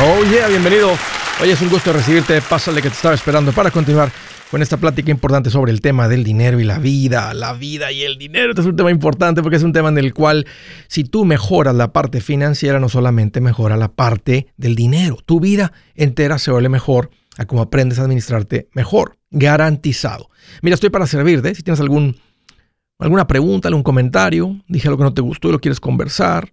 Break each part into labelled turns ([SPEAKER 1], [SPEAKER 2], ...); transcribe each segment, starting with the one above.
[SPEAKER 1] Oh yeah, bienvenido. Hoy es un gusto recibirte. Pásale que te estaba esperando para continuar con esta plática importante sobre el tema del dinero y la vida. La vida y el dinero. Este es un tema importante porque es un tema en el cual si tú mejoras la parte financiera, no solamente mejora la parte del dinero. Tu vida entera se vuelve mejor a cómo aprendes a administrarte mejor. Garantizado. Mira, estoy para servirte. Si tienes algún, alguna pregunta, algún comentario, dije lo que no te gustó y lo quieres conversar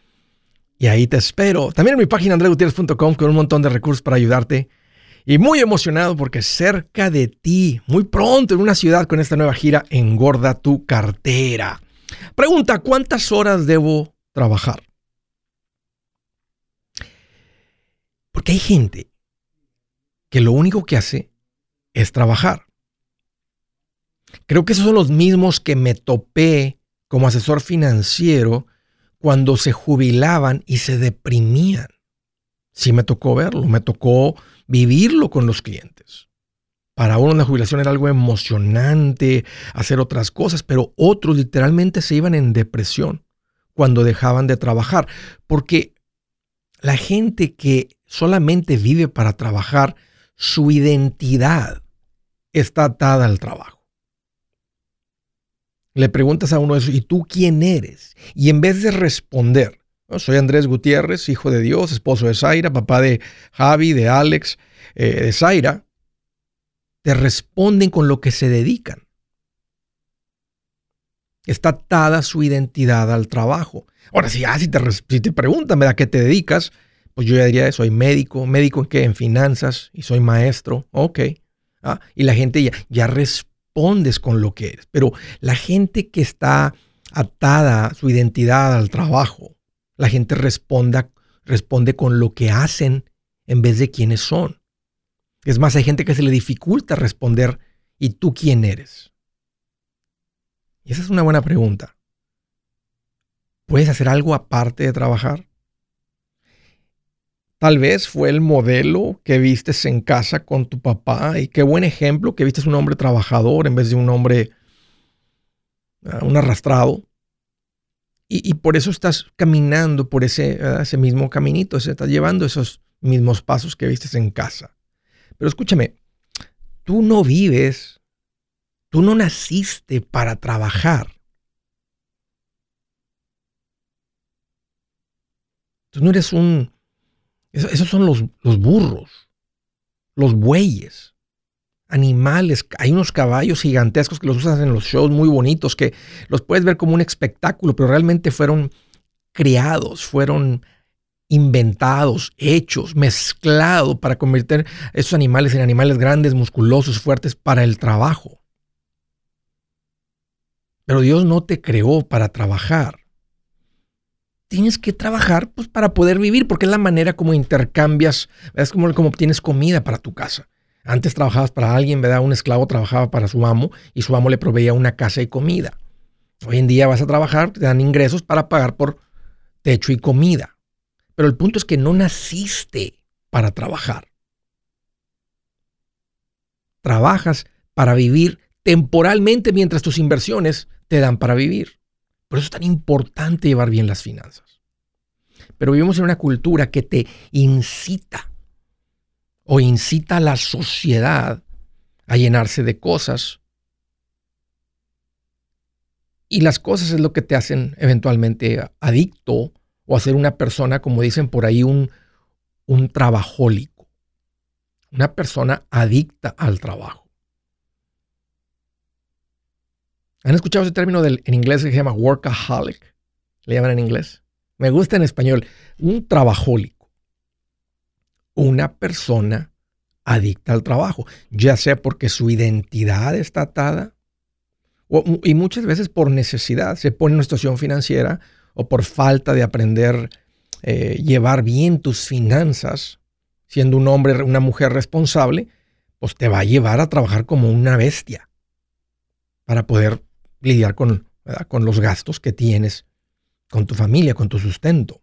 [SPEAKER 1] Y ahí te espero. También en mi página andregutierrez.com con un montón de recursos para ayudarte. Y muy emocionado porque cerca de ti, muy pronto en una ciudad con esta nueva gira, engorda tu cartera. Pregunta, ¿cuántas horas debo trabajar? Porque hay gente que lo único que hace es trabajar. Creo que esos son los mismos que me topé como asesor financiero cuando se jubilaban y se deprimían. Sí me tocó verlo, me tocó vivirlo con los clientes. Para uno la jubilación era algo emocionante, hacer otras cosas, pero otros literalmente se iban en depresión cuando dejaban de trabajar, porque la gente que solamente vive para trabajar, su identidad está atada al trabajo le preguntas a uno eso, ¿y tú quién eres? Y en vez de responder, soy Andrés Gutiérrez, hijo de Dios, esposo de Zaira, papá de Javi, de Alex, eh, de Zaira, te responden con lo que se dedican. Está atada su identidad al trabajo. Ahora, si, ah, si, te, si te preguntan a qué te dedicas, pues yo ya diría, soy médico, médico en en finanzas, y soy maestro, ok. Ah, y la gente ya, ya responde respondes con lo que eres. Pero la gente que está atada su identidad al trabajo, la gente responda, responde con lo que hacen en vez de quiénes son. Es más, hay gente que se le dificulta responder, ¿y tú quién eres? Y esa es una buena pregunta. ¿Puedes hacer algo aparte de trabajar? Tal vez fue el modelo que vistes en casa con tu papá y qué buen ejemplo que vistes un hombre trabajador en vez de un hombre, ah, un arrastrado. Y, por eso estás caminando por ese, ah, ese mismo caminito, se estás llevando esos mismos pasos que vistes en casa. Pero escúchame, tú no vives, tú no naciste para trabajar. Tú no eres un esos son los, los burros, los bueyes, animales. Hay unos caballos gigantescos que los usan en los shows muy bonitos, que los puedes ver como un espectáculo, pero realmente fueron creados, fueron inventados, hechos, mezclados para convertir esos animales en animales grandes, musculosos, fuertes para el trabajo. Pero Dios no te creó para trabajar tienes que trabajar pues, para poder vivir, porque es la manera como intercambias, es como, como obtienes comida para tu casa. Antes trabajabas para alguien, ¿verdad? Un esclavo trabajaba para su amo y su amo le proveía una casa y comida. Hoy en día vas a trabajar, te dan ingresos para pagar por techo y comida. Pero el punto es que no naciste para trabajar. Trabajas para vivir temporalmente mientras tus inversiones te dan para vivir. Por eso es tan importante llevar bien las finanzas. Pero vivimos en una cultura que te incita o incita a la sociedad a llenarse de cosas. Y las cosas es lo que te hacen eventualmente adicto o hacer una persona, como dicen por ahí, un, un trabajólico. Una persona adicta al trabajo. ¿Han escuchado ese término del, en inglés que se llama workaholic? Le llaman en inglés. Me gusta en español. Un trabajólico. Una persona adicta al trabajo, ya sea porque su identidad está atada y muchas veces por necesidad. Se pone en una situación financiera o por falta de aprender eh, llevar bien tus finanzas. siendo un hombre, una mujer responsable, pues te va a llevar a trabajar como una bestia para poder lidiar con, con los gastos que tienes con tu familia, con tu sustento.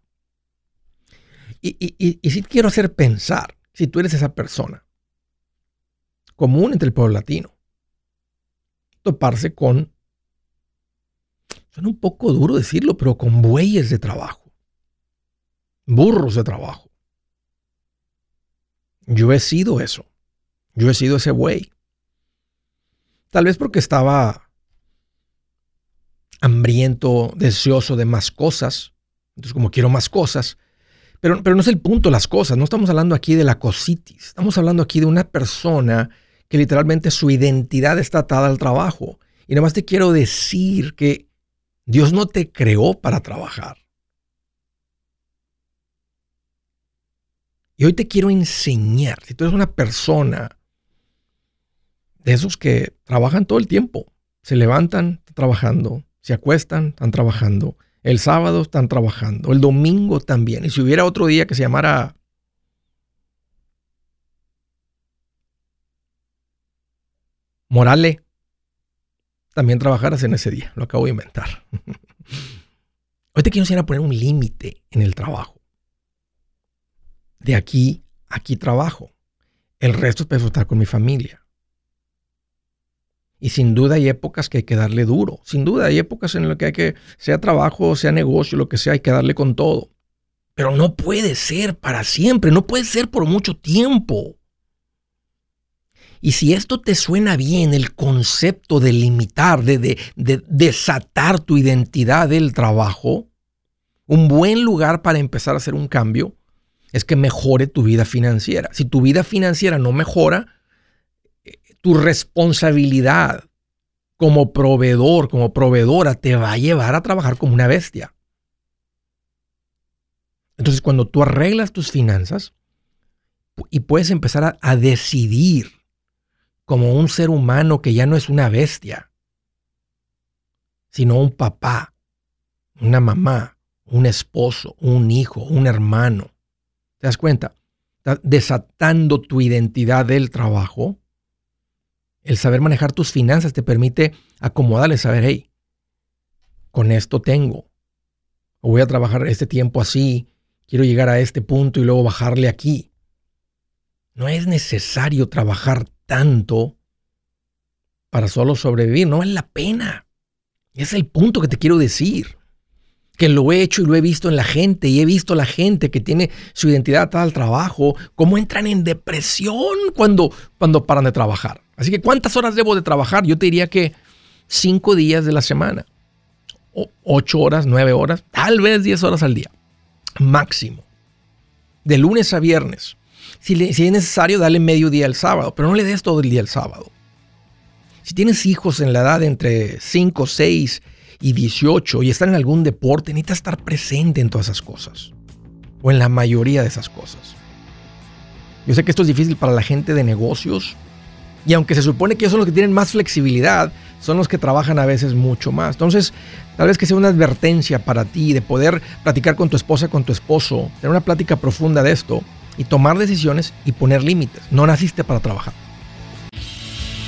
[SPEAKER 1] Y, y, y, quiero hacer pensar, si tú eres esa persona común entre el pueblo latino, toparse con, suena un poco duro decirlo, pero con bueyes de trabajo, burros de trabajo. Yo he sido eso. Yo he sido ese buey. Tal vez porque estaba hambriento, deseoso de más cosas. Entonces, como quiero más cosas. Pero, pero no es el punto las cosas. No estamos hablando aquí de la cositis. Estamos hablando aquí de una persona que literalmente su identidad está atada al trabajo. Y nada más te quiero decir que Dios no te creó para trabajar. Y hoy te quiero enseñar, si tú eres una persona de esos que trabajan todo el tiempo, se levantan trabajando, se acuestan, están trabajando, el sábado están trabajando, el domingo también. Y si hubiera otro día que se llamara Morale, también trabajaras en ese día. Lo acabo de inventar. Hoy te quiero enseñar a poner un límite en el trabajo de aquí, aquí trabajo. El resto es para disfrutar con mi familia. Y sin duda hay épocas que hay que darle duro. Sin duda hay épocas en las que hay que, sea trabajo, sea negocio, lo que sea, hay que darle con todo. Pero no puede ser para siempre, no puede ser por mucho tiempo. Y si esto te suena bien, el concepto de limitar, de, de, de desatar tu identidad del trabajo, un buen lugar para empezar a hacer un cambio es que mejore tu vida financiera. Si tu vida financiera no mejora, tu responsabilidad como proveedor, como proveedora, te va a llevar a trabajar como una bestia. Entonces, cuando tú arreglas tus finanzas y puedes empezar a, decidir como un ser humano que ya no es una bestia, sino un papá, una mamá, un esposo, un hijo, un hermano, ¿Te das cuenta? Estás desatando tu identidad del trabajo. El saber manejar tus finanzas te permite acomodarle, saber, hey, con esto tengo. O voy a trabajar este tiempo así, quiero llegar a este punto y luego bajarle aquí. No es necesario trabajar tanto para solo sobrevivir, no vale la pena. Es el punto que te quiero decir que lo he hecho y lo he visto en la gente y he visto la gente que tiene su identidad atada al trabajo, cómo entran en depresión cuando, cuando paran de trabajar. Así que ¿cuántas horas debo de trabajar? Yo te diría que cinco días de la semana, o ocho horas, nueve horas, tal vez diez horas al día, máximo, de lunes a viernes. Si, si es necesario, dale medio día el sábado, pero no le des todo el día el sábado. Si tienes hijos en la edad entre 5, 6 y 18 y están en algún deporte, necesita estar presente en todas esas cosas. O en la mayoría de esas cosas. Yo sé que esto es difícil para la gente de negocios. Y aunque se supone que ellos son los que tienen más flexibilidad, son los que trabajan a veces mucho más. Entonces, tal vez que sea una advertencia para ti de poder platicar con tu esposa, con tu esposo, tener una plática profunda de esto y tomar decisiones y poner límites. No naciste para trabajar.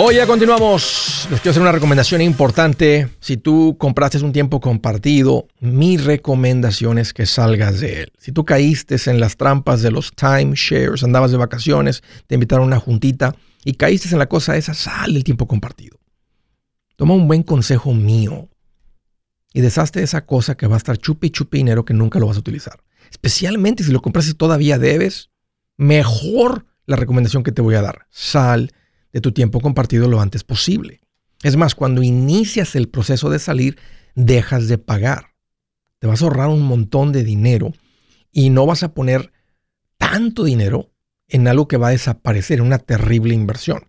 [SPEAKER 1] Hoy ya continuamos. Les quiero hacer una recomendación importante. Si tú compraste un tiempo compartido, mi recomendación es que salgas de él. Si tú caíste en las trampas de los timeshares, andabas de vacaciones, te invitaron a una juntita y caíste en la cosa esa, sal del tiempo compartido. Toma un buen consejo mío y deshazte de esa cosa que va a estar chupi chupi dinero que nunca lo vas a utilizar. Especialmente si lo compraste todavía debes, mejor la recomendación que te voy a dar. Sal de tu tiempo compartido lo antes posible. Es más, cuando inicias el proceso de salir, dejas de pagar. Te vas a ahorrar un montón de dinero y no vas a poner tanto dinero en algo que va a desaparecer, en una terrible inversión.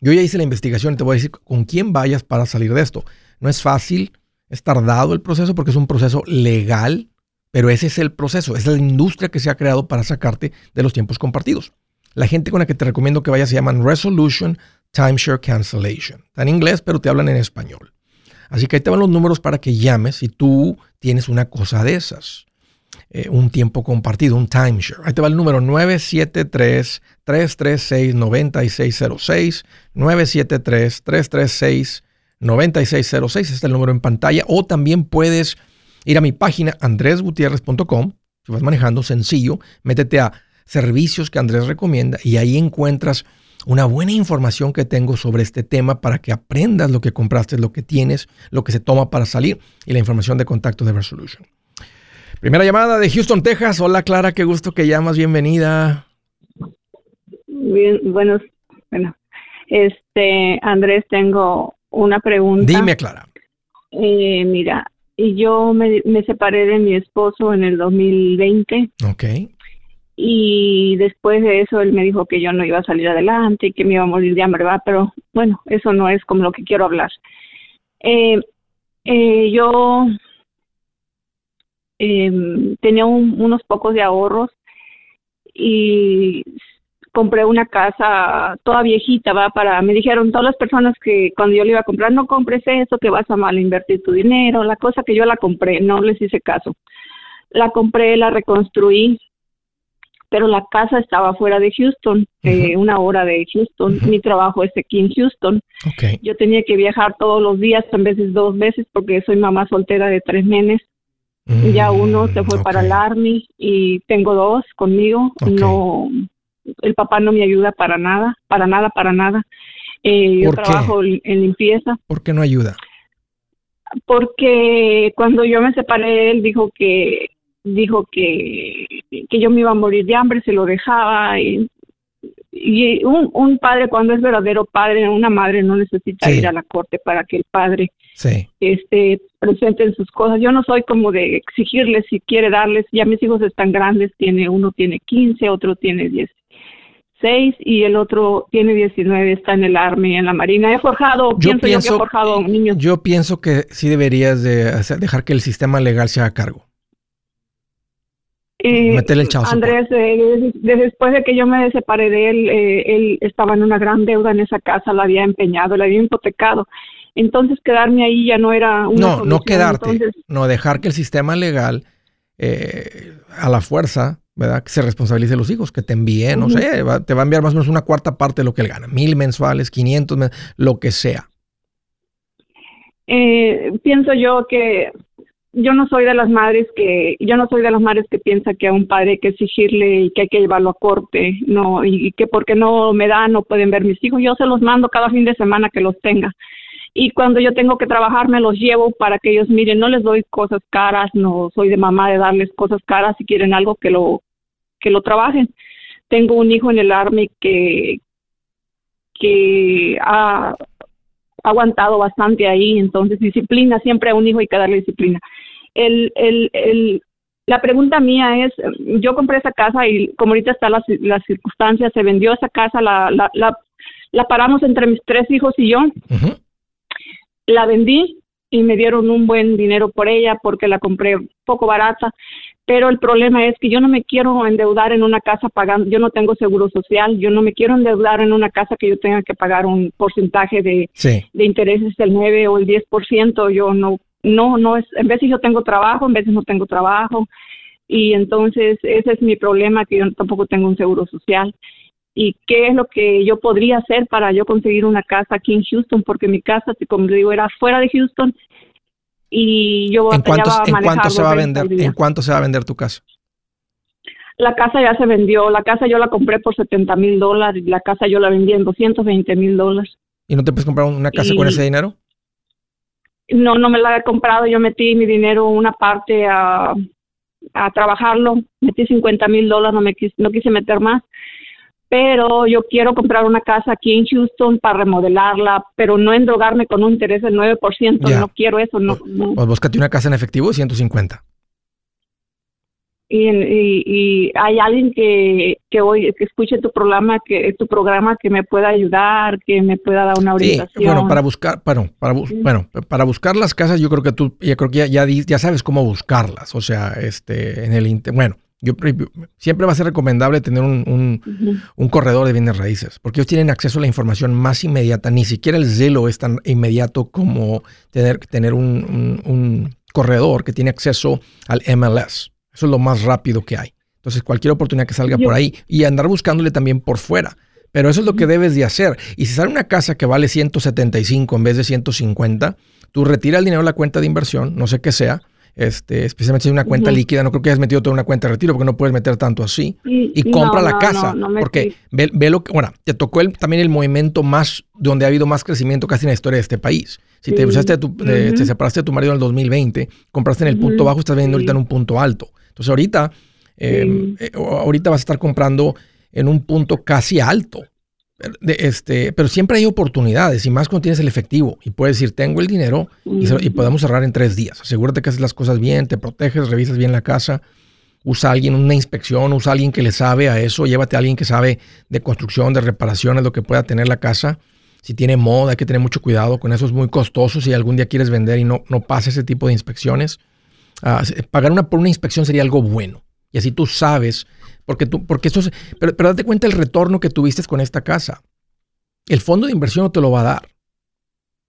[SPEAKER 1] Yo ya hice la investigación y te voy a decir con quién vayas para salir de esto. No es fácil, es tardado el proceso porque es un proceso legal, pero ese es el proceso, es la industria que se ha creado para sacarte de los tiempos compartidos. La gente con la que te recomiendo que vayas se llaman Resolution Timeshare Cancellation. Está en inglés, pero te hablan en español. Así que ahí te van los números para que llames si tú tienes una cosa de esas. Eh, un tiempo compartido, un timeshare. Ahí te va el número 973-336-9606. 973-336-9606. Este es el número en pantalla. O también puedes ir a mi página andresgutierrez.com. Si vas manejando, sencillo, métete a servicios que Andrés recomienda y ahí encuentras una buena información que tengo sobre este tema para que aprendas lo que compraste, lo que tienes, lo que se toma para salir y la información de contacto de Resolution. Primera llamada de Houston, Texas. Hola Clara, qué gusto que llamas, bienvenida.
[SPEAKER 2] Bien, bueno, bueno, este Andrés, tengo una pregunta.
[SPEAKER 1] Dime, Clara.
[SPEAKER 2] Eh, mira, yo me, me separé de mi esposo en el 2020.
[SPEAKER 1] Ok
[SPEAKER 2] y después de eso él me dijo que yo no iba a salir adelante y que me iba a morir de hambre, ¿verdad? Pero bueno, eso no es como lo que quiero hablar. Eh, eh, yo em, tenía unos pocos de ahorros y compré una casa toda viejita, va para, me dijeron todas las personas que cuando yo le iba a comprar, no compres eso, que vas a mal invertir tu dinero, la cosa que yo la compré, no les hice caso. La compré, la reconstruí, pero la casa estaba fuera de Houston, eh, una hora de Houston. Mi trabajo es aquí en Houston. Yo tenía que viajar todos los días, a veces dos veces, porque soy mamá soltera de tres nenes. ya mm, uno se fue para el Army y tengo dos conmigo. No, el papá no me ayuda para nada, para nada, para nada. Eh, yo trabajo en limpieza.
[SPEAKER 1] ¿Por qué no ayuda?
[SPEAKER 2] Porque cuando yo me separé, él dijo que dijo que, que yo me iba a morir de hambre, se lo dejaba. Y, y un, un, padre, cuando es verdadero padre, una madre no necesita ir a la corte para que el padre esté presente en sus cosas. Yo no soy como de exigirles si quiere darles, ya mis hijos están grandes, tiene uno tiene 15, otro tiene 16 y el otro tiene 19, está en el Army, en la Marina. He forjado, yo pienso, yo que he forjado niños.
[SPEAKER 1] Yo pienso que sí deberías de dejar que el sistema legal se haga cargo.
[SPEAKER 2] Eh, el Andrés, eh, después de que yo me separé de él, eh, él estaba en una gran deuda en esa casa, la había empeñado, la había hipotecado. Entonces quedarme ahí ya no era una
[SPEAKER 1] No, no quedarte, no dejar que el sistema legal eh, a la fuerza, ¿verdad? Que se responsabilice de los hijos, que te envíe, no sé, te va a enviar más o menos una cuarta parte de lo que él gana, mil mensuales, quinientos, lo que sea.
[SPEAKER 2] Eh, pienso yo que yo no soy de las madres que yo no soy de las madres que piensa que a un padre hay que exigirle y que hay que llevarlo a corte no y, que porque no me dan no pueden ver mis hijos. Yo se los mando cada fin de semana que los tenga. Y cuando yo tengo que trabajar me los llevo para que ellos miren no les doy cosas caras no soy de mamá de darles cosas caras si quieren algo que lo que lo trabajen. Tengo un hijo en el army que que ha aguantado bastante ahí entonces disciplina siempre a un hijo hay que darle disciplina el, el, el, la pregunta mía es, yo compré esa casa y como ahorita están las, las circunstancias, se vendió esa casa, la, la, la, la paramos entre mis tres hijos y yo. La vendí y me dieron un buen dinero por ella porque la compré poco barata. Pero el problema es que yo no me quiero endeudar en una casa pagando, yo no tengo seguro social, yo no me quiero endeudar en una casa que yo tenga que pagar un porcentaje de, de intereses del 9 o el 10%, yo no no, no es, en veces yo tengo trabajo, en veces no tengo trabajo y entonces ese es mi problema que yo tampoco tengo un seguro social. Y qué es lo que yo podría hacer para yo conseguir una casa aquí en Houston porque mi casa como digo era fuera de Houston y yo
[SPEAKER 1] ¿En cuánto, ¿en cuánto se va a vender en cuánto se va a vender tu casa
[SPEAKER 2] la casa ya se vendió la casa yo la compré por 70 mil dólares la casa yo la vendí en 220 mil dólares.
[SPEAKER 1] Y no te puedes comprar una casa con ese dinero
[SPEAKER 2] no, no me la he comprado, yo metí mi dinero una parte a, a trabajarlo, metí 50 mil dólares, no, me quise, no quise meter más, pero yo quiero comprar una casa aquí en Houston para remodelarla, pero no endrogarme con un interés del 9%, no quiero eso. No, no.
[SPEAKER 1] Pues búscate una casa en efectivo de 150
[SPEAKER 2] y, hay alguien que, que hoy que escuche tu programa que tu programa que me pueda ayudar que me pueda dar una orientación
[SPEAKER 1] bueno para buscar bueno para bueno para buscar las casas yo creo que tú ya creo que ya, ya, sabes cómo buscarlas o sea este en el bueno yo siempre va a ser recomendable tener un, un, corredor de bienes raíces, porque ellos tienen acceso a la información más inmediata. Ni siquiera el Zelo es tan inmediato como tener, tener un, un corredor que tiene acceso al MLS. Eso es lo más rápido que hay. Entonces, cualquier oportunidad que salga por ahí y andar buscándole también por fuera. Pero eso es lo que debes de hacer. Y si sale una casa que vale 175 en vez de 150, tú retira el dinero de la cuenta de inversión, no sé qué sea, este, especialmente si es una cuenta líquida, no creo que hayas metido toda una cuenta de retiro porque no puedes meter tanto así. Y, compra la casa. porque ve, lo que, bueno, te tocó el, también el movimiento más, donde ha habido más crecimiento casi en la historia de este país. Si te, usaste tu, te separaste de tu marido en el 2020, compraste en el punto bajo, estás vendiendo ahorita en un punto alto. Entonces ahorita, em, eh, ahorita vas a estar comprando en un punto casi alto. De este, pero siempre hay oportunidades y más cuando tienes el efectivo y puedes decir, tengo el dinero y, podemos cerrar en tres días. Asegúrate que haces las cosas bien, te proteges, revisas bien la casa, usa a alguien una inspección, usa a alguien que le sabe a eso, llévate a alguien que sabe de construcción, de reparaciones, lo que pueda tener la casa. Si tiene moda, hay que tener mucho cuidado con eso, es muy costoso si algún día quieres vender y no, no pasa ese tipo de inspecciones. Ah, pagar una, por una inspección sería algo bueno. Y así tú sabes, porque tú, porque esto es, pero, pero date cuenta el retorno que tuviste con esta casa. El fondo de inversión no te lo va a dar.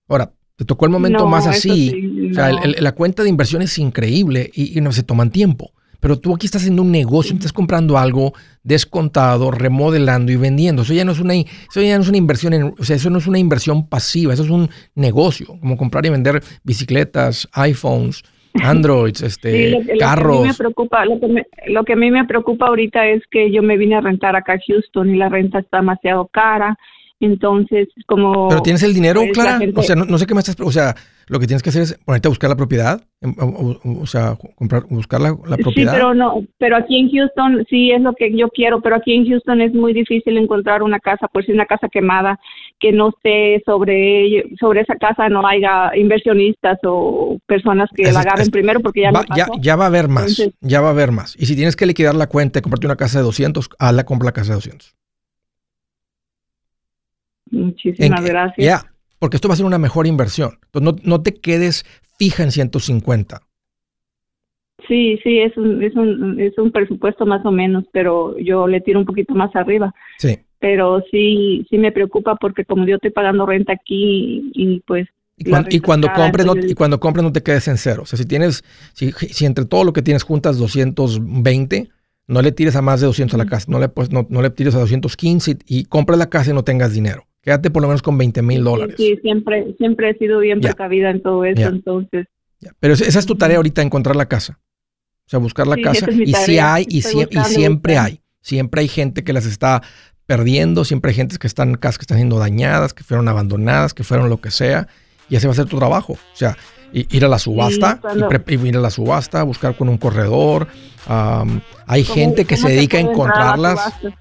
[SPEAKER 1] Ahora, te tocó el momento más así. O sea, la cuenta de inversión es increíble y, no se toman tiempo. Pero tú aquí estás haciendo un negocio, estás comprando algo descontado, remodelando y vendiendo. Eso ya no es una, eso ya no es una inversión, o sea, eso no es una inversión pasiva, eso es un negocio, como comprar y vender bicicletas, iPhones, Androids, este, lo, carros.
[SPEAKER 2] Que me preocupa, lo, que lo que a mí me preocupa ahorita es que yo me vine a rentar acá a Houston y la renta está demasiado cara. Entonces, como...
[SPEAKER 1] Pero tienes el dinero, Clara. O sea, no, sé qué me estás... O sea, lo que tienes que hacer es ponerte a buscar la propiedad. Em, o, sea, comprar, buscar la, propiedad.
[SPEAKER 2] Sí, pero no, pero aquí en Houston sí es lo que yo quiero, pero aquí en Houston es muy difícil encontrar una casa, pues si una casa quemada que no esté sobre sobre esa casa no haya inversionistas o personas que la agarren primero porque ya
[SPEAKER 1] va, ya, ya, va a haber más, ya va a haber más. Y si tienes que liquidar la cuenta y comprarte una casa de 200, la compra la casa de 200.
[SPEAKER 2] Muchísimas gracias.
[SPEAKER 1] Ya, porque esto va a ser una mejor inversión. Entonces, no, no te quedes fija en 150.
[SPEAKER 2] Sí, sí, es un, es, un, es un presupuesto más o menos, pero yo le tiro un poquito más arriba.
[SPEAKER 1] Sí.
[SPEAKER 2] Pero sí, sí me preocupa porque como yo estoy pagando renta aquí y, pues
[SPEAKER 1] y cuando, compres no, y cuando compres no te quedes en cero. O sea, si tienes, si, si, entre todo lo que tienes juntas 220, no le tires a más de 200 a la casa. No le, pues, no, no le tires a 215 y, y compras la casa y no tengas dinero Quédate por lo menos con 20 mil dólares.
[SPEAKER 2] Sí, siempre, siempre he sido bien precavida en todo eso, entonces.
[SPEAKER 1] Pero esa es tu tarea ahorita, encontrar la casa. O sea, buscar la casa. y si hay, y, y siempre hay. Siempre hay gente que las está perdiendo, siempre hay gente que están casas que están siendo dañadas, que fueron abandonadas, que fueron lo que sea. Y ese va a ser tu trabajo. O sea, ir a la subasta, ir a la subasta, buscar con un corredor. hay gente que se dedica a encontrarlas,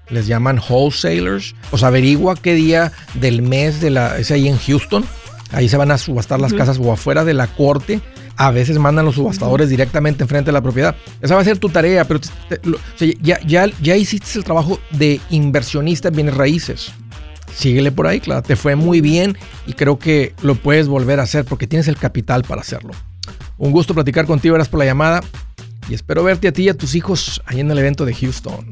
[SPEAKER 1] les llaman wholesalers. O sea, averigua qué día del mes de la, es ahí en Houston. Ahí se van a subastar las casas o afuera de la corte. A veces mandan los subastadores directamente enfrente de la propiedad. Esa va a ser tu tarea, pero ya, ya, ya hiciste el trabajo de inversionista en bienes raíces síguele por ahí, claro, te fue muy bien y creo que lo puedes volver a hacer porque tienes el capital para hacerlo. Un gusto platicar contigo, gracias por la llamada y espero verte a ti y a tus hijos ahí en el evento de Houston.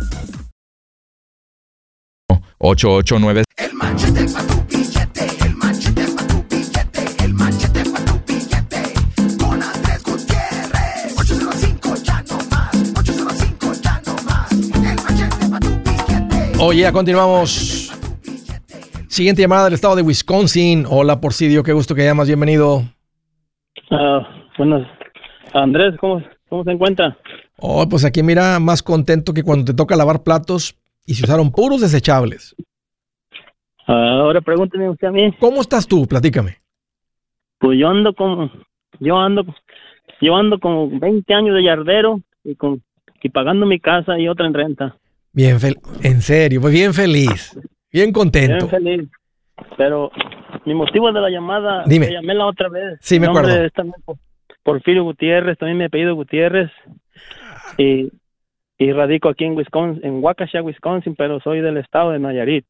[SPEAKER 3] 889. El machete para tu billete, el machete para tu billete, el machete para tu billete. Con Andrés Gutiérrez. 805 ya no más, 805 ya no más. El machete para tu billete.
[SPEAKER 1] Oye, continuamos. Siguiente llamada del estado de Wisconsin. Hola, Porcidio, qué gusto que llamas, bienvenido.
[SPEAKER 4] Uh, buenas. Andrés, ¿cómo, ¿cómo se encuentra?
[SPEAKER 1] Oh, pues aquí mira, más contento que cuando te toca lavar platos y se usaron puros desechables.
[SPEAKER 4] Ahora pregúnteme usted a mí.
[SPEAKER 1] ¿Cómo estás tú? Platícame.
[SPEAKER 4] Pues yo ando como, yo ando, yo ando con 20 años de yardero y con y pagando mi casa y otra en renta.
[SPEAKER 1] Bien, en serio, pues bien feliz, bien contento.
[SPEAKER 4] Bien feliz. Pero mi motivo de la llamada,
[SPEAKER 1] Dime.
[SPEAKER 4] me llamé la otra vez.
[SPEAKER 1] Sí, me acuerdo.
[SPEAKER 4] Porfirio Gutiérrez, también me apellido Gutiérrez. Y y radico aquí en Wisconsin, en Waukesha, Wisconsin, pero soy del estado de Nayarit.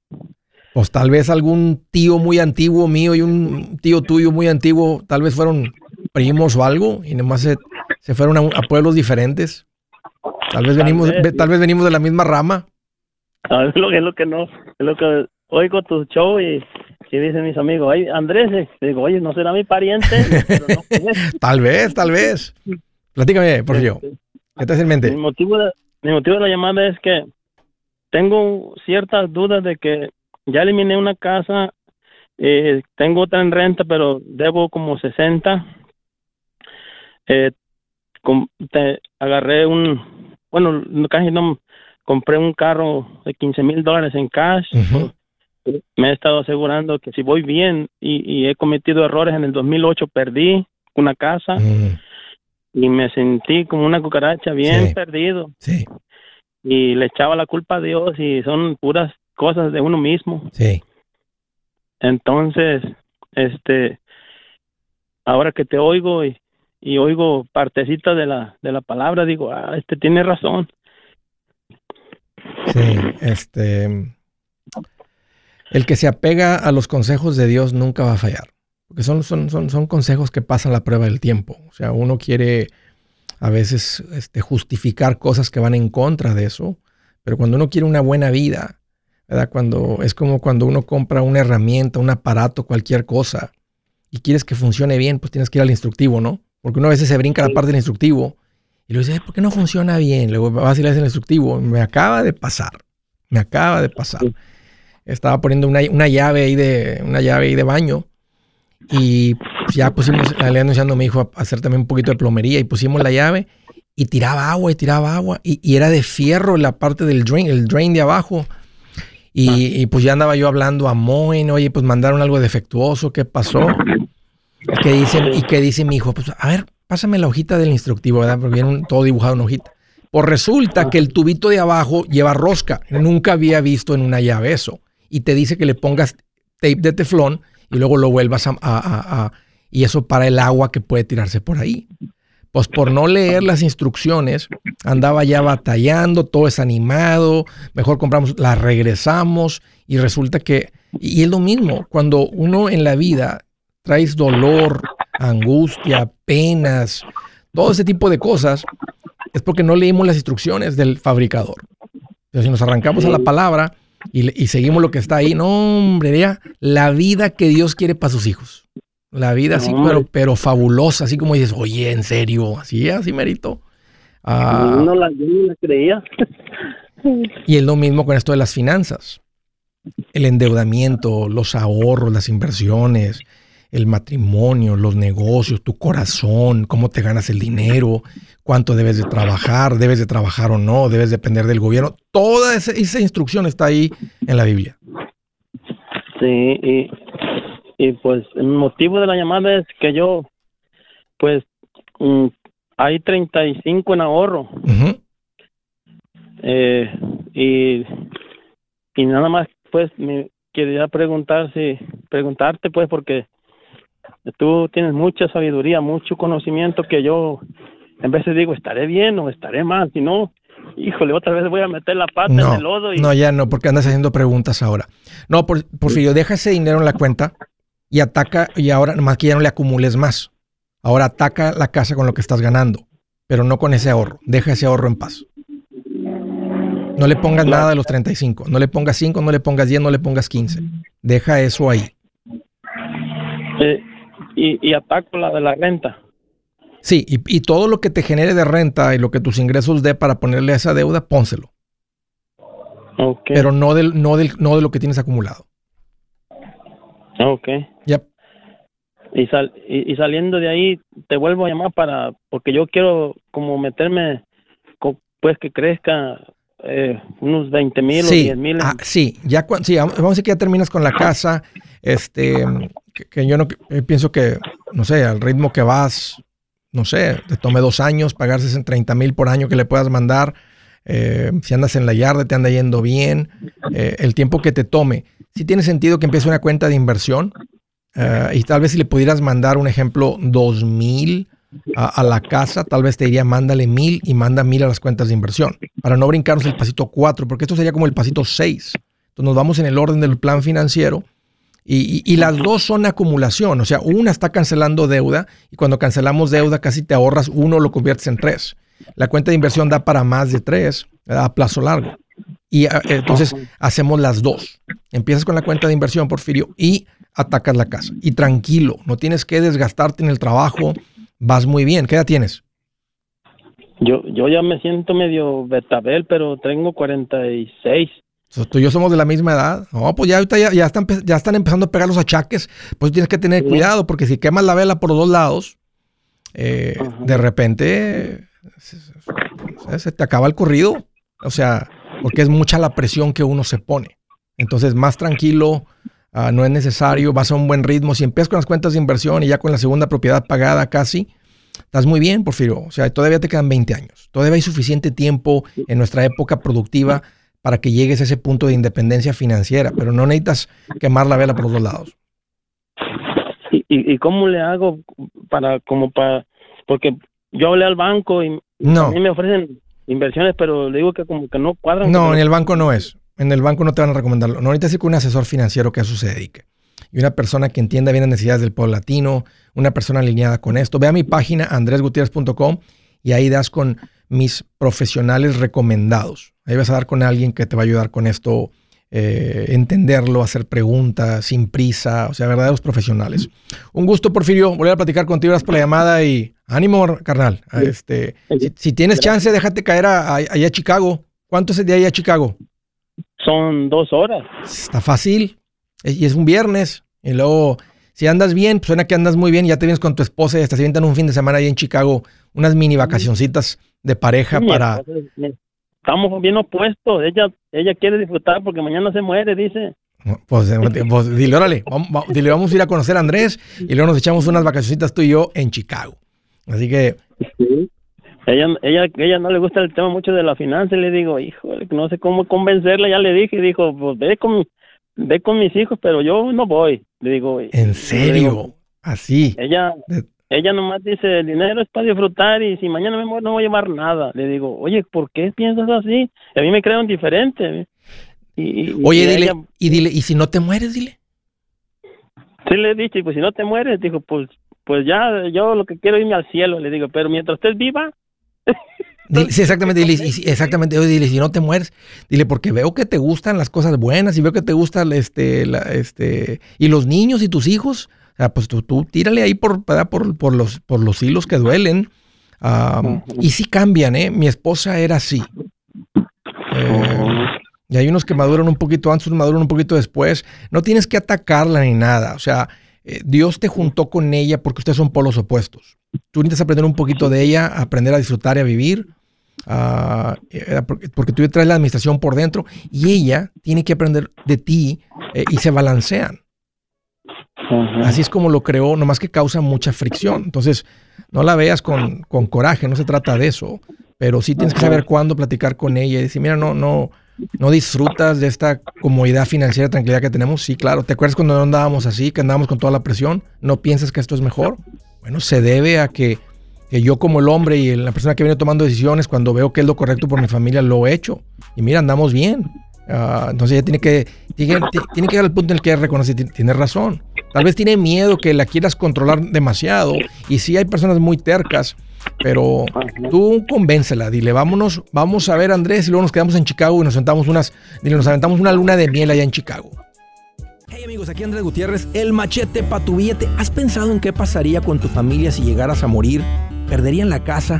[SPEAKER 1] Pues tal vez algún tío muy antiguo mío y un tío tuyo muy antiguo, tal vez fueron primos o algo y nomás se, se fueron a, pueblos diferentes. Tal vez venimos, tal vez venimos de la misma rama.
[SPEAKER 4] Es lo, es lo que no, es lo que oigo tu show y, y dicen mis amigos, ay, Andrés, eh", digo, oye, ¿no será mi pariente?
[SPEAKER 1] tal vez, tal vez. Platícame, por yo. Este, ¿Qué te hace en mente?
[SPEAKER 4] Mi motivo de, mi motivo de la llamada es que tengo ciertas dudas de que ya eliminé una casa, eh, tengo otra en renta, pero debo como 60. Eh, agarré un, bueno, casi no, compré un carro de 15 mil dólares en cash. Me he estado asegurando que si voy bien y, he cometido errores en el 2008, perdí una casa y me sentí como una cucaracha bien perdido.
[SPEAKER 1] Sí.
[SPEAKER 4] Y le echaba la culpa a Dios y son puras cosas de uno mismo.
[SPEAKER 1] Sí.
[SPEAKER 4] Entonces, este, ahora que te oigo y, y oigo partecita de la, de la palabra, digo, ah, este tiene razón.
[SPEAKER 1] Sí, este, el que se apega a los consejos de Dios nunca va a fallar. Porque son, son, son, son consejos que pasan la prueba del tiempo. O sea, uno quiere a veces este, justificar cosas que van en contra de eso. Pero cuando uno quiere una buena vida, ¿verdad? Cuando, es como cuando uno compra una herramienta, un aparato, cualquier cosa, y quieres que funcione bien, pues tienes que ir al instructivo, ¿no? Porque uno a veces se brinca la parte del instructivo y luego dice, ¿por qué no funciona bien? Luego vas y le el instructivo. Me acaba de pasar. Me acaba de pasar. Estaba poniendo una, una llave ahí de, una llave ahí de baño y ya pusimos, le anunciando a mi hijo a hacer también un poquito de plomería y pusimos la llave y tiraba agua y tiraba agua y, y era de fierro la parte del drain, el drain de abajo. Y, y pues ya andaba yo hablando a Moen, oye, pues mandaron algo defectuoso, ¿qué pasó? ¿Y qué dice, y qué dice mi hijo? Pues a ver, pásame la hojita del instructivo, ¿verdad? Porque viene un- todo dibujado en una hojita. Pues resulta que el tubito de abajo lleva rosca. Nunca había visto en una llave eso. Y te dice que le pongas tape de teflón y luego lo vuelvas a... a- a- a- y eso para el agua que puede tirarse por ahí. Pues por no leer las instrucciones, andaba ya batallando, todo desanimado, mejor compramos, la regresamos y resulta que, y es lo mismo, cuando uno en la vida traes dolor, angustia, penas, todo ese tipo de cosas, es porque no leímos las instrucciones del fabricador. Pero si nos arrancamos a la palabra y, y seguimos lo que está ahí, no, hombre, ya, la vida que Dios quiere para sus hijos. La vida así,
[SPEAKER 4] No,
[SPEAKER 1] pero, pero fabulosa, así como dices, oye, en serio, así, así merito. Ah,
[SPEAKER 4] No la, yo no la creía.
[SPEAKER 1] y es lo mismo con esto de las finanzas. El endeudamiento, los ahorros, las inversiones, el matrimonio, los negocios, tu corazón, cómo te ganas el dinero, cuánto debes de trabajar, debes de trabajar o no, debes depender del gobierno. Toda esa, esa instrucción está ahí en la Biblia.
[SPEAKER 4] Sí, y, y pues el motivo de la llamada es que yo, pues, mm, hay 35 en ahorro eh, y, y nada más, pues, me quería preguntar si, preguntarte, pues, porque tú tienes mucha sabiduría, mucho conocimiento que yo en veces digo, estaré bien o estaré mal, si no, híjole, otra vez voy a meter la pata en el lodo y...
[SPEAKER 1] no, ya no, porque andas haciendo preguntas ahora. No, por, Porfirio, deja ese dinero en la cuenta y ataca, y ahora nomás que ya no le acumules más. Ahora ataca la casa con lo que estás ganando, pero no con ese ahorro. Deja ese ahorro en paz. No le pongas nada de los 35. No le pongas 5, no le pongas 10, no le pongas 15. Deja eso ahí.
[SPEAKER 4] eh, y, y ataco la de la renta.
[SPEAKER 1] Sí, y, y todo lo que te genere de renta y lo que tus ingresos dé para ponerle a esa deuda, pónselo.
[SPEAKER 4] Ok,
[SPEAKER 1] Pero no, del, no, del, no de lo que tienes acumulado.
[SPEAKER 4] ok.
[SPEAKER 1] Ya.
[SPEAKER 4] Y, sal, y, y saliendo de ahí, te vuelvo a llamar para, porque yo quiero como meterme, pues que crezca eh, unos 20 mil o
[SPEAKER 1] sí,
[SPEAKER 4] 10 mil.
[SPEAKER 1] ah, sí, ya sí, vamos vamos a decir que ya terminas con la casa, este, que, que yo no eh, pienso que, no sé, al ritmo que vas, no sé, te tome dos años pagar 30 mil por año que le puedas mandar, eh, si andas en la yarda te anda yendo bien, eh, el tiempo que te tome, si tiene sentido que empiece una cuenta de inversión eh, y tal vez si le pudieras mandar un ejemplo, dos mil a, a la casa, tal vez te diría mándale mil y manda mil a las cuentas de inversión, para no brincarnos el pasito 4, porque esto sería como el pasito 6. Entonces nos vamos en el orden del plan financiero y, y- y las dos son acumulación, o sea, una está cancelando deuda y cuando cancelamos deuda casi te ahorras uno, lo conviertes en tres. La cuenta de inversión da para más de tres ¿verdad? a plazo largo. Y ah, entonces hacemos las dos. Empiezas con la cuenta de inversión, Porfirio, y atacas la casa. Y tranquilo, no tienes que desgastarte en el trabajo, vas muy bien. ¿Qué edad tienes?
[SPEAKER 4] Yo, yo ya me siento medio betabel, pero tengo 46.
[SPEAKER 1] Tú y yo somos de la misma edad. No, pues ya ahorita ya, ya están, ya están empezando a pegar los achaques. Pues tienes que tener
[SPEAKER 4] Sí.
[SPEAKER 1] cuidado, porque si quemas la vela por los dos lados, eh, de repente se, se- se te acaba el corrido. O sea, porque es mucha la presión que uno se pone. Entonces, más tranquilo, ah, no es necesario, vas a un buen ritmo. Si empiezas con las cuentas de inversión y ya con la segunda propiedad pagada casi, estás muy bien, Porfirio. O sea, todavía te quedan 20 años. Todavía hay suficiente tiempo en nuestra época productiva para que llegues a ese punto de independencia financiera, pero no necesitas quemar la vela por los dos lados.
[SPEAKER 4] ¿Y, y, y cómo le hago para, como para, porque yo hablé al banco y
[SPEAKER 1] No.
[SPEAKER 4] a mí me ofrecen inversiones, pero le digo que como que no cuadran.
[SPEAKER 1] No, en el banco no es. En el banco no te van a recomendarlo. No necesitas ir con un asesor financiero que a eso se dedique. Y una persona que entienda bien las necesidades del pueblo latino, una persona alineada con esto. Ve a mi página andresgutierrez.com y ahí das con mis profesionales recomendados. Ahí vas a dar con alguien que te va a ayudar con esto, eh, entenderlo, hacer preguntas sin prisa, o sea, verdaderos profesionales. Un gusto, Porfirio, volver a platicar contigo. Gracias por la llamada y ánimo, carnal. Este, si, si tienes chance, déjate caer a- a- allá a Chicago. ¿Cuánto es de ahí a Chicago?
[SPEAKER 4] Son dos horas.
[SPEAKER 1] Está fácil. Eh, Y es un viernes. Y luego, si andas bien, pues suena que andas muy bien. Ya te vienes con tu esposa y hasta se avientan un fin de semana ahí en Chicago. Unas mini vacacioncitas de pareja para...
[SPEAKER 4] Estamos bien opuestos. Ella, ella quiere disfrutar porque mañana se muere, dice.
[SPEAKER 1] Pues, eh, pues, dile, órale, vamos, va- dile, vamos a ir a conocer a Andrés y luego nos echamos unas vacaciones tú y yo en Chicago. Así que,
[SPEAKER 4] Ella, ella, ella no le gusta el tema mucho de la finanza. Y le digo, híjole, no sé cómo convencerla. Ya le dije, dijo, pues ve con, ve con mis hijos, pero yo no voy. Le digo,
[SPEAKER 1] ¿en
[SPEAKER 4] digo,
[SPEAKER 1] serio? Así.
[SPEAKER 4] ella,
[SPEAKER 1] De-
[SPEAKER 4] ella nomás dice, el dinero es para disfrutar y si mañana me muero no voy a llevar nada. Le digo, oye, ¿por qué piensas así? A mí me creen diferente. Y, y-
[SPEAKER 1] Oye,
[SPEAKER 4] y
[SPEAKER 1] dile,
[SPEAKER 4] ella-
[SPEAKER 1] y dile, ¿y si no te mueres, dile?
[SPEAKER 4] Sí le he dicho, y pues si no te mueres, dijo, pues pues ya yo lo que quiero es irme al cielo, le digo, pero mientras estés viva,
[SPEAKER 1] Dile- sí, exactamente, dile, y si- exactamente, oye, dile, si no te mueres, dile, porque veo que te gustan las cosas buenas y veo que te gustan, este, la- este, y los niños y tus hijos, sea, pues tú, tú tírale ahí por, por, por los, por los hilos que duelen. Y sí cambian, ¿eh? Mi esposa era así. Eh, y hay unos que maduran un poquito antes, otros maduran un poquito después. No tienes que atacarla ni nada. O sea, eh, Dios te juntó con ella porque ustedes son polos opuestos. Tú necesitas aprender un poquito de ella, aprender a disfrutar y a vivir. ah, porque, porque tú traes la administración por dentro y ella tiene que aprender de ti eh, y se balancean. Así es como lo creó, nomás que causa mucha fricción. Entonces, no la veas con, con coraje, no se trata de eso. Pero sí tienes que saber cuándo platicar con ella y decir, mira, no, no, no disfrutas de esta comodidad financiera, tranquilidad que tenemos. Sí, claro. ¿Te acuerdas cuando no andábamos así, que andábamos con toda la presión? ¿No piensas que esto es mejor? Bueno, se debe a que, que yo como el hombre y la persona que viene tomando decisiones, cuando veo que es lo correcto por mi familia, lo he hecho. Y mira, andamos bien. Ah, entonces ella tiene que, tiene, tiene que llegar al punto en el que reconoce, "Ti- tienes razón. Tal vez tiene miedo que la quieras controlar demasiado. Y sí hay personas muy tercas, pero tú convéncela, dile, vámonos, vamos a ver Andrés y luego nos quedamos en Chicago y nos sentamos unas, dile, nos aventamos una luna de miel allá en Chicago.
[SPEAKER 5] Hey amigos, aquí Andrés Gutiérrez, el machete para tu billete. ¿Has pensado en qué pasaría con tu familia si llegaras a morir? ¿Perderían la casa?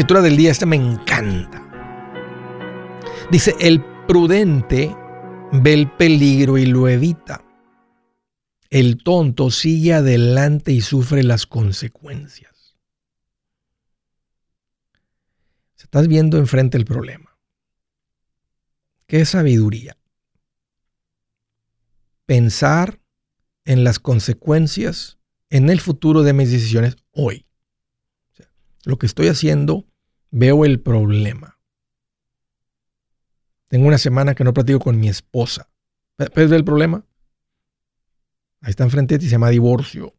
[SPEAKER 1] escritura del día, esta me encanta. Dice, el prudente ve el peligro y lo evita. El tonto sigue adelante y sufre las consecuencias. Estás viendo enfrente el problema. ¿Qué sabiduría? Pensar en las consecuencias en el futuro de mis decisiones hoy. Lo que estoy haciendo, veo el problema. Tengo una semana que no platico con mi esposa. ¿Ves el problema? Ahí está enfrente de ti, se llama divorcio.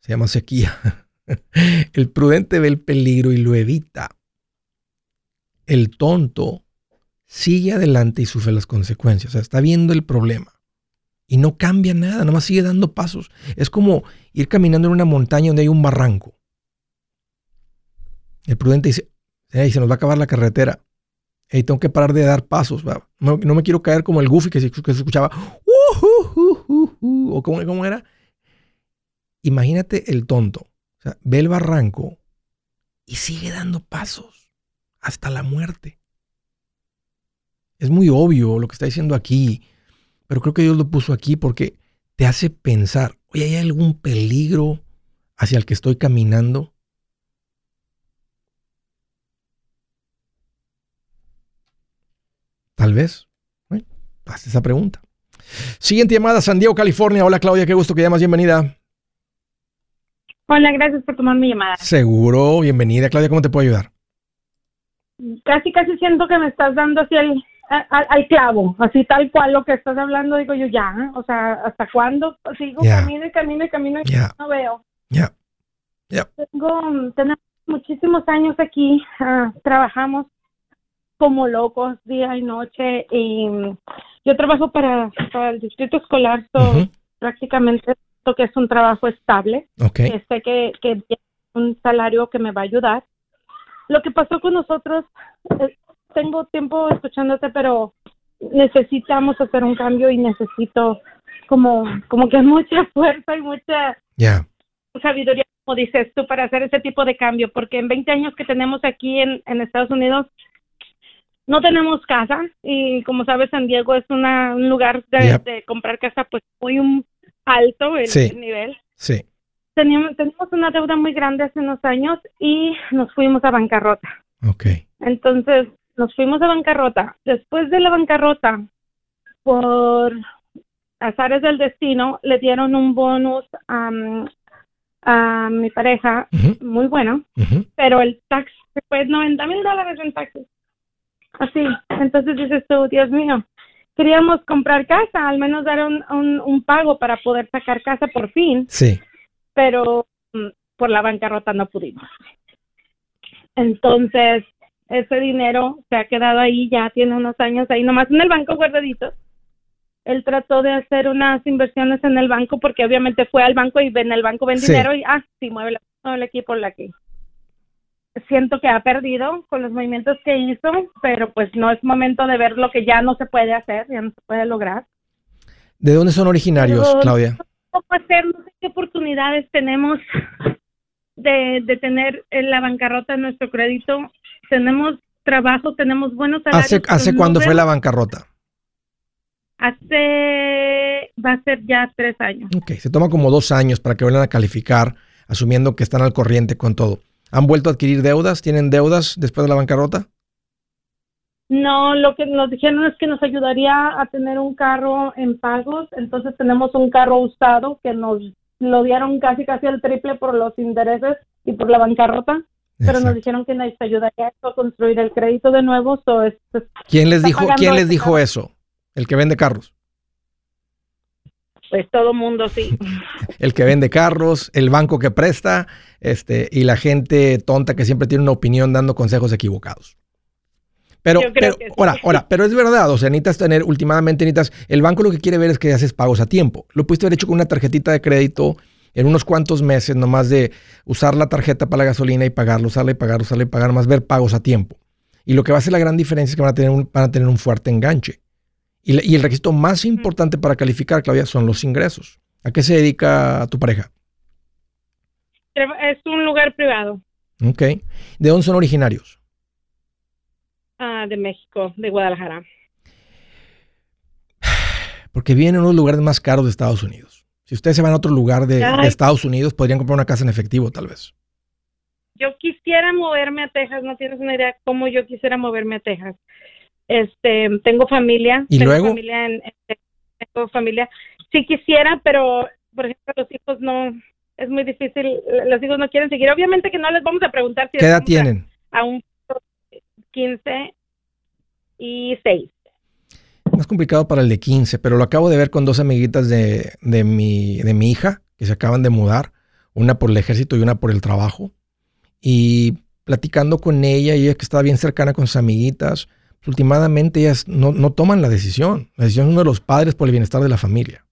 [SPEAKER 1] Se llama sequía. El prudente ve el peligro y lo evita. El tonto sigue adelante y sufre las consecuencias. O sea, está viendo el problema. Y no cambia nada, nomás sigue dando pasos. Es como ir caminando en una montaña donde hay un barranco. El prudente dice, "Ey, se nos va a acabar la carretera. Ey, tengo que parar de dar pasos. No, me quiero caer como el Goofy que se, escuchaba. O cómo, era. Imagínate el tonto. Ve el barranco y sigue dando pasos hasta la muerte. Es muy obvio lo que está diciendo aquí, pero creo que Dios lo puso aquí porque te hace pensar, oye, ¿hay algún peligro hacia el que estoy caminando? Tal vez. Bueno, hazte esa pregunta. Siguiente llamada, San Diego, California. Hola Claudia, qué gusto que llamas, bienvenida.
[SPEAKER 6] Hola, gracias por tomar mi llamada.
[SPEAKER 1] Seguro, bienvenida. Claudia, ¿cómo te puedo ayudar?
[SPEAKER 6] Casi, casi siento que me estás dando así al, al, al clavo, así tal cual lo que estás hablando. Digo yo, ya, o sea, ¿hasta cuándo? Sigo camino y camino y camino y
[SPEAKER 1] Ya.
[SPEAKER 6] no veo.
[SPEAKER 1] Ya.
[SPEAKER 6] Tengo, tenemos muchísimos años aquí, ah, trabajamos como locos día y noche y yo trabajo para, para el distrito escolar, so
[SPEAKER 1] Ujú.
[SPEAKER 6] prácticamente lo que es un trabajo estable.
[SPEAKER 1] Ok.
[SPEAKER 6] que sé que, que tiene un salario que me va a ayudar. Lo que pasó con nosotros, eh, tengo tiempo escuchándote, pero necesitamos hacer un cambio y necesito como, como que mucha fuerza y mucha sabiduría, como dices tú, para hacer ese tipo de cambio, porque en 20 años que tenemos aquí en, en Estados Unidos, no tenemos casa y como sabes, San Diego es una, un lugar de,
[SPEAKER 1] Yep.
[SPEAKER 6] de comprar casa pues muy um, alto el,
[SPEAKER 1] Sí.
[SPEAKER 6] el nivel
[SPEAKER 1] Sí.
[SPEAKER 6] teníamos, teníamos una deuda muy grande hace unos años y nos fuimos a bancarrota.
[SPEAKER 1] Ok.
[SPEAKER 6] Entonces, nos fuimos a bancarrota. Después de la bancarrota, por azares del destino, le dieron un bonus am, a mi pareja muy bueno, pero el tax fue 90 mil dólares en taxes. Así. Entonces dices tú, Dios mío, queríamos comprar casa, al menos dar un, un, un pago para poder sacar casa por fin
[SPEAKER 1] Sí.
[SPEAKER 6] pero mm, por la bancarrota no pudimos. Entonces, ese dinero se ha quedado ahí, ya tiene unos años ahí, nomás en el banco guardadito. Él trató de hacer unas inversiones en el banco porque obviamente fue al banco y en el banco ven
[SPEAKER 1] Sí.
[SPEAKER 6] dinero y, ah, sí, mueve, mueve aquí por la aquí. Siento que ha perdido con los movimientos que hizo, pero pues no es momento de ver lo que ya no se puede hacer, ya no se puede lograr.
[SPEAKER 1] ¿De dónde son originarios,
[SPEAKER 6] Pero-
[SPEAKER 1] Claudia?
[SPEAKER 6] cómo hacer, no sé qué oportunidades tenemos de, de tener en la bancarrota en nuestro crédito. Tenemos trabajo, tenemos buenos salarios.
[SPEAKER 1] ¿Hace, hace cuándo fue la bancarrota?
[SPEAKER 6] Hace, va a ser ya tres años.
[SPEAKER 1] Ok, se toma como dos años para que vuelvan a calificar, asumiendo que están al corriente con todo. ¿Han vuelto a adquirir deudas? ¿Tienen deudas después de la bancarrota?
[SPEAKER 6] No, lo que nos dijeron es que nos ayudaría a tener un carro en pagos, entonces tenemos un carro usado que nos lo dieron casi casi el triple por los intereses y por la bancarrota, pero nos dijeron que nos ayudaría a construir el crédito de nuevo, so es, es-
[SPEAKER 1] ¿Quién les dijo, quién les dijo
[SPEAKER 6] carro.
[SPEAKER 1] eso? El que vende carros.
[SPEAKER 6] pues todo mundo sí.
[SPEAKER 1] El que vende carros, el banco que presta, este, y la gente tonta que siempre tiene una opinión dando consejos equivocados. Pero, pero,
[SPEAKER 6] sí.
[SPEAKER 1] ahora, ahora, pero es verdad, o sea, necesitas tener, últimamente necesitas, el banco lo que quiere ver es que haces pagos a tiempo. Lo pudiste haber hecho con una tarjetita de crédito en unos cuantos meses, nomás de usar la tarjeta para la gasolina y pagarla, usarla y pagar, usarla y pagar, más ver pagos a tiempo. Y lo que va a hacer la gran diferencia es que van a tener un, van a tener un fuerte enganche. Y, y el requisito más importante para calificar, Claudia, son los ingresos. ¿A qué se dedica tu pareja?
[SPEAKER 6] Es un lugar privado
[SPEAKER 1] Ok. ¿De dónde son originarios?
[SPEAKER 6] ah, de México, de Guadalajara.
[SPEAKER 1] Porque viven en uno de los lugares más caros de Estados Unidos. Si ustedes se van a otro lugar de. Estados Unidos, podrían comprar una casa en efectivo, tal vez.
[SPEAKER 6] Yo quisiera moverme a Texas, no tienes una idea cómo yo quisiera moverme a Texas. Este, tengo familia.
[SPEAKER 1] ¿Y
[SPEAKER 6] tengo
[SPEAKER 1] luego?
[SPEAKER 6] Familia en, en- tengo familia. Sí quisiera, pero por ejemplo los hijos no, es muy difícil. Los hijos no quieren seguir. Obviamente que no les vamos a preguntar si
[SPEAKER 1] ¿Qué edad
[SPEAKER 6] a-
[SPEAKER 1] tienen?
[SPEAKER 6] A, un 15 y 6.
[SPEAKER 1] Más complicado para el de 15, pero lo acabo de ver con dos amiguitas de, de mi, de mi hija que se acaban de mudar, una por el ejército y una por el trabajo. Y platicando con ella, y ella que estaba bien cercana con sus amiguitas, pues, últimamente ellas no, no toman la decisión. La decisión es uno de los padres por el bienestar de la familia.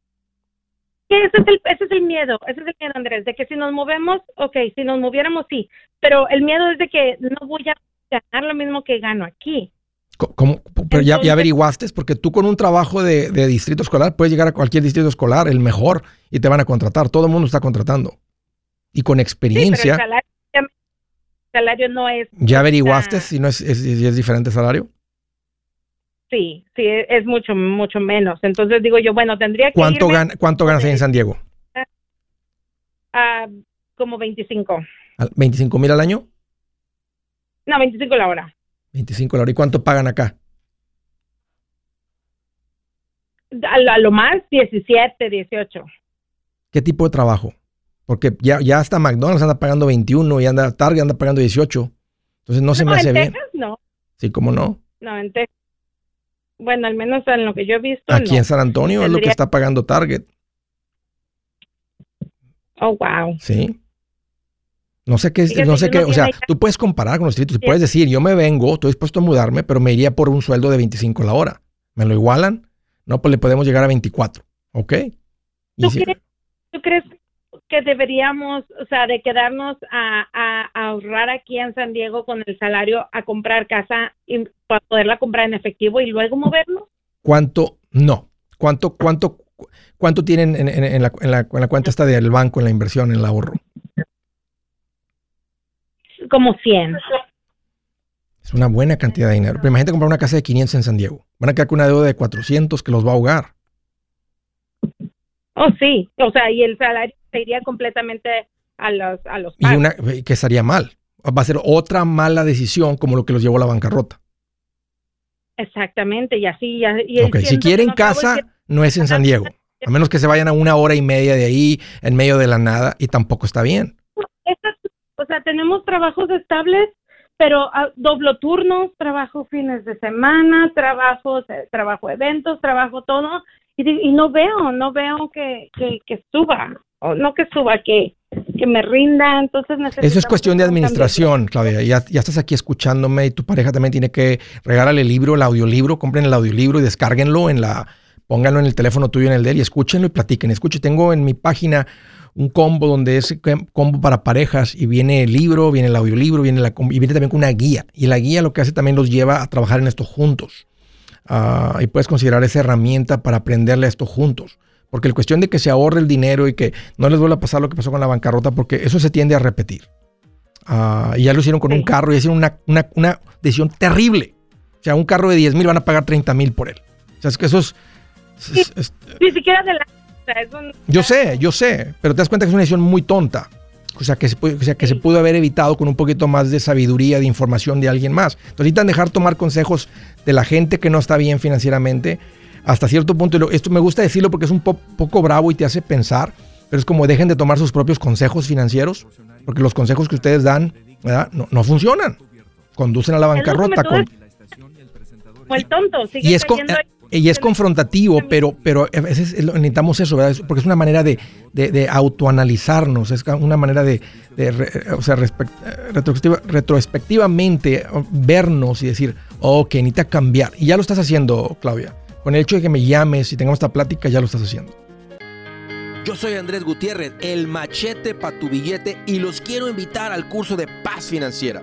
[SPEAKER 6] Ese es, el, ese es el miedo, ese es el miedo, Andrés, de que si nos movemos, ok, si nos moviéramos, sí, pero el miedo es de que no voy a ganar lo mismo que gano aquí.
[SPEAKER 1] ¿Cómo? Pero ya, ya averiguaste, porque tú con un trabajo de, de distrito escolar puedes llegar a cualquier distrito escolar, el mejor, y te van a contratar. Todo el mundo está contratando. Y con
[SPEAKER 6] Sí, pero
[SPEAKER 1] experiencia,
[SPEAKER 6] el salario, el salario no es...
[SPEAKER 1] ¿ya averiguaste si no es, es- si es diferente salario?
[SPEAKER 6] Sí, sí, es mucho, mucho menos. Entonces digo yo, bueno, tendría que
[SPEAKER 1] ¿Cuánto,
[SPEAKER 6] irme
[SPEAKER 1] gan- ¿Cuánto ganas ahí en San Diego?
[SPEAKER 6] como 25.
[SPEAKER 1] ¿Al- ¿25 mil al año?
[SPEAKER 6] No, 25 la hora.
[SPEAKER 1] 25 la hora. ¿Y cuánto pagan acá?
[SPEAKER 6] A, lo- más 17, 18.
[SPEAKER 1] ¿Qué tipo de trabajo? Porque ya, ya hasta McDonald's anda pagando 21 y anda Target anda pagando 18. Entonces no se me hace
[SPEAKER 6] en
[SPEAKER 1] bien.
[SPEAKER 6] Texas no.
[SPEAKER 1] Sí, ¿cómo no?
[SPEAKER 6] No, en Texas. Bueno, al menos en lo que yo he visto,
[SPEAKER 1] Aquí
[SPEAKER 6] no.
[SPEAKER 1] en San Antonio es lo que está pagando Target.
[SPEAKER 6] Oh, wow.
[SPEAKER 1] Sí. No sé qué,
[SPEAKER 6] Fíjate
[SPEAKER 1] no sé qué, o sea, tú puedes comparar con los distritos
[SPEAKER 6] Sí.
[SPEAKER 1] puedes decir, yo me vengo, estoy dispuesto a mudarme, pero me iría por un sueldo de 25 la hora. ¿Me lo igualan? No, pues le podemos llegar a 24, ¿ok? Y
[SPEAKER 6] ¿Tú
[SPEAKER 1] si-
[SPEAKER 6] crees, tú crees que deberíamos, o sea, de quedarnos a, a- a ahorrar aquí en San Diego con el salario a comprar casa y para poderla comprar en efectivo y luego movernos?
[SPEAKER 1] ¿Cuánto? No. ¿Cuánto, cuánto, cu- cuánto tienen en, en- en la, en la- en la cuenta esta del banco, en la inversión, en el ahorro?
[SPEAKER 6] Como 100.
[SPEAKER 1] Es una buena cantidad de dinero. Pero imagínate comprar una casa de 500 en San Diego. Van a quedar con una deuda de 400 que los va a ahogar.
[SPEAKER 6] Oh, sí. O sea, y el salario se iría completamente a los, a los
[SPEAKER 1] Y una que estaría mal. Va a ser otra mala decisión como lo que los llevó a la bancarrota.
[SPEAKER 6] Exactamente, y así. ya- Y
[SPEAKER 1] Ok, si quieren
[SPEAKER 6] no
[SPEAKER 1] casa, no es en San Diego. A menos que se vayan a una hora y media de ahí, en medio de la nada, y tampoco está bien.
[SPEAKER 6] O sea, tenemos trabajos estables, pero ah, doblo turnos, trabajo fines de semana, trabajo, eh, trabajo eventos, trabajo todo, y, no veo, no veo que, que, que suba, o no que suba, que, que me rinda, entonces
[SPEAKER 1] Eso es cuestión de administración, Claudia. Ya, ya estás aquí escuchándome y tu pareja también tiene que regálale el libro, el audiolibro, compren el audiolibro y descárguenlo en la, pónganlo en el teléfono tuyo en el de él y escúchenlo y platiquen. Escuche, tengo en mi página un combo donde es com- combo para parejas y viene el libro, viene el audiolibro, viene la, y viene también con una guía. Y la guía lo que hace también los lleva a trabajar en esto juntos. Ah, y puedes considerar esa herramienta para aprenderle a esto juntos. Porque la cuestión de que se ahorre el dinero y que no les vuelva a pasar lo que pasó con la bancarrota, porque eso se tiende a repetir. Ah, y ya lo hicieron con un carro y hicieron una, una, una decisión terrible. O sea, un carro de 10 mil van a pagar 30 mil por él. O sea, es que eso es... es- es-
[SPEAKER 6] Ni siquiera de la... un-
[SPEAKER 1] yo sé, yo sé, pero te das cuenta que es una decisión muy tonta. O sea, que se, puede- o sea, que se pudo haber evitado con un poquito más de sabiduría, de información de alguien más. Entonces necesitan dejar tomar consejos de la gente que no está bien financieramente hasta cierto punto. Esto me gusta decirlo porque es un po- poco bravo y te hace pensar, pero es como dejen de tomar sus propios consejos financieros, porque los consejos que ustedes dan ¿verdad? No, no funcionan. Conducen a la bancarrota. con-
[SPEAKER 6] como el tonto, sigue
[SPEAKER 1] y es. Y es confrontativo, pero, pero a veces necesitamos eso, ¿verdad? Es- Porque es una manera de, de, de autoanalizarnos, es una manera de, de re- o sea, respect- eh, retrospectiva- retrospectivamente vernos y decir, oh, que necesita cambiar. Y ya lo estás haciendo, Claudia. Con el hecho de que me llames y tengamos esta plática, ya lo estás haciendo.
[SPEAKER 5] Yo soy Andrés Gutiérrez, el machete para tu billete y los quiero invitar al curso de paz financiera.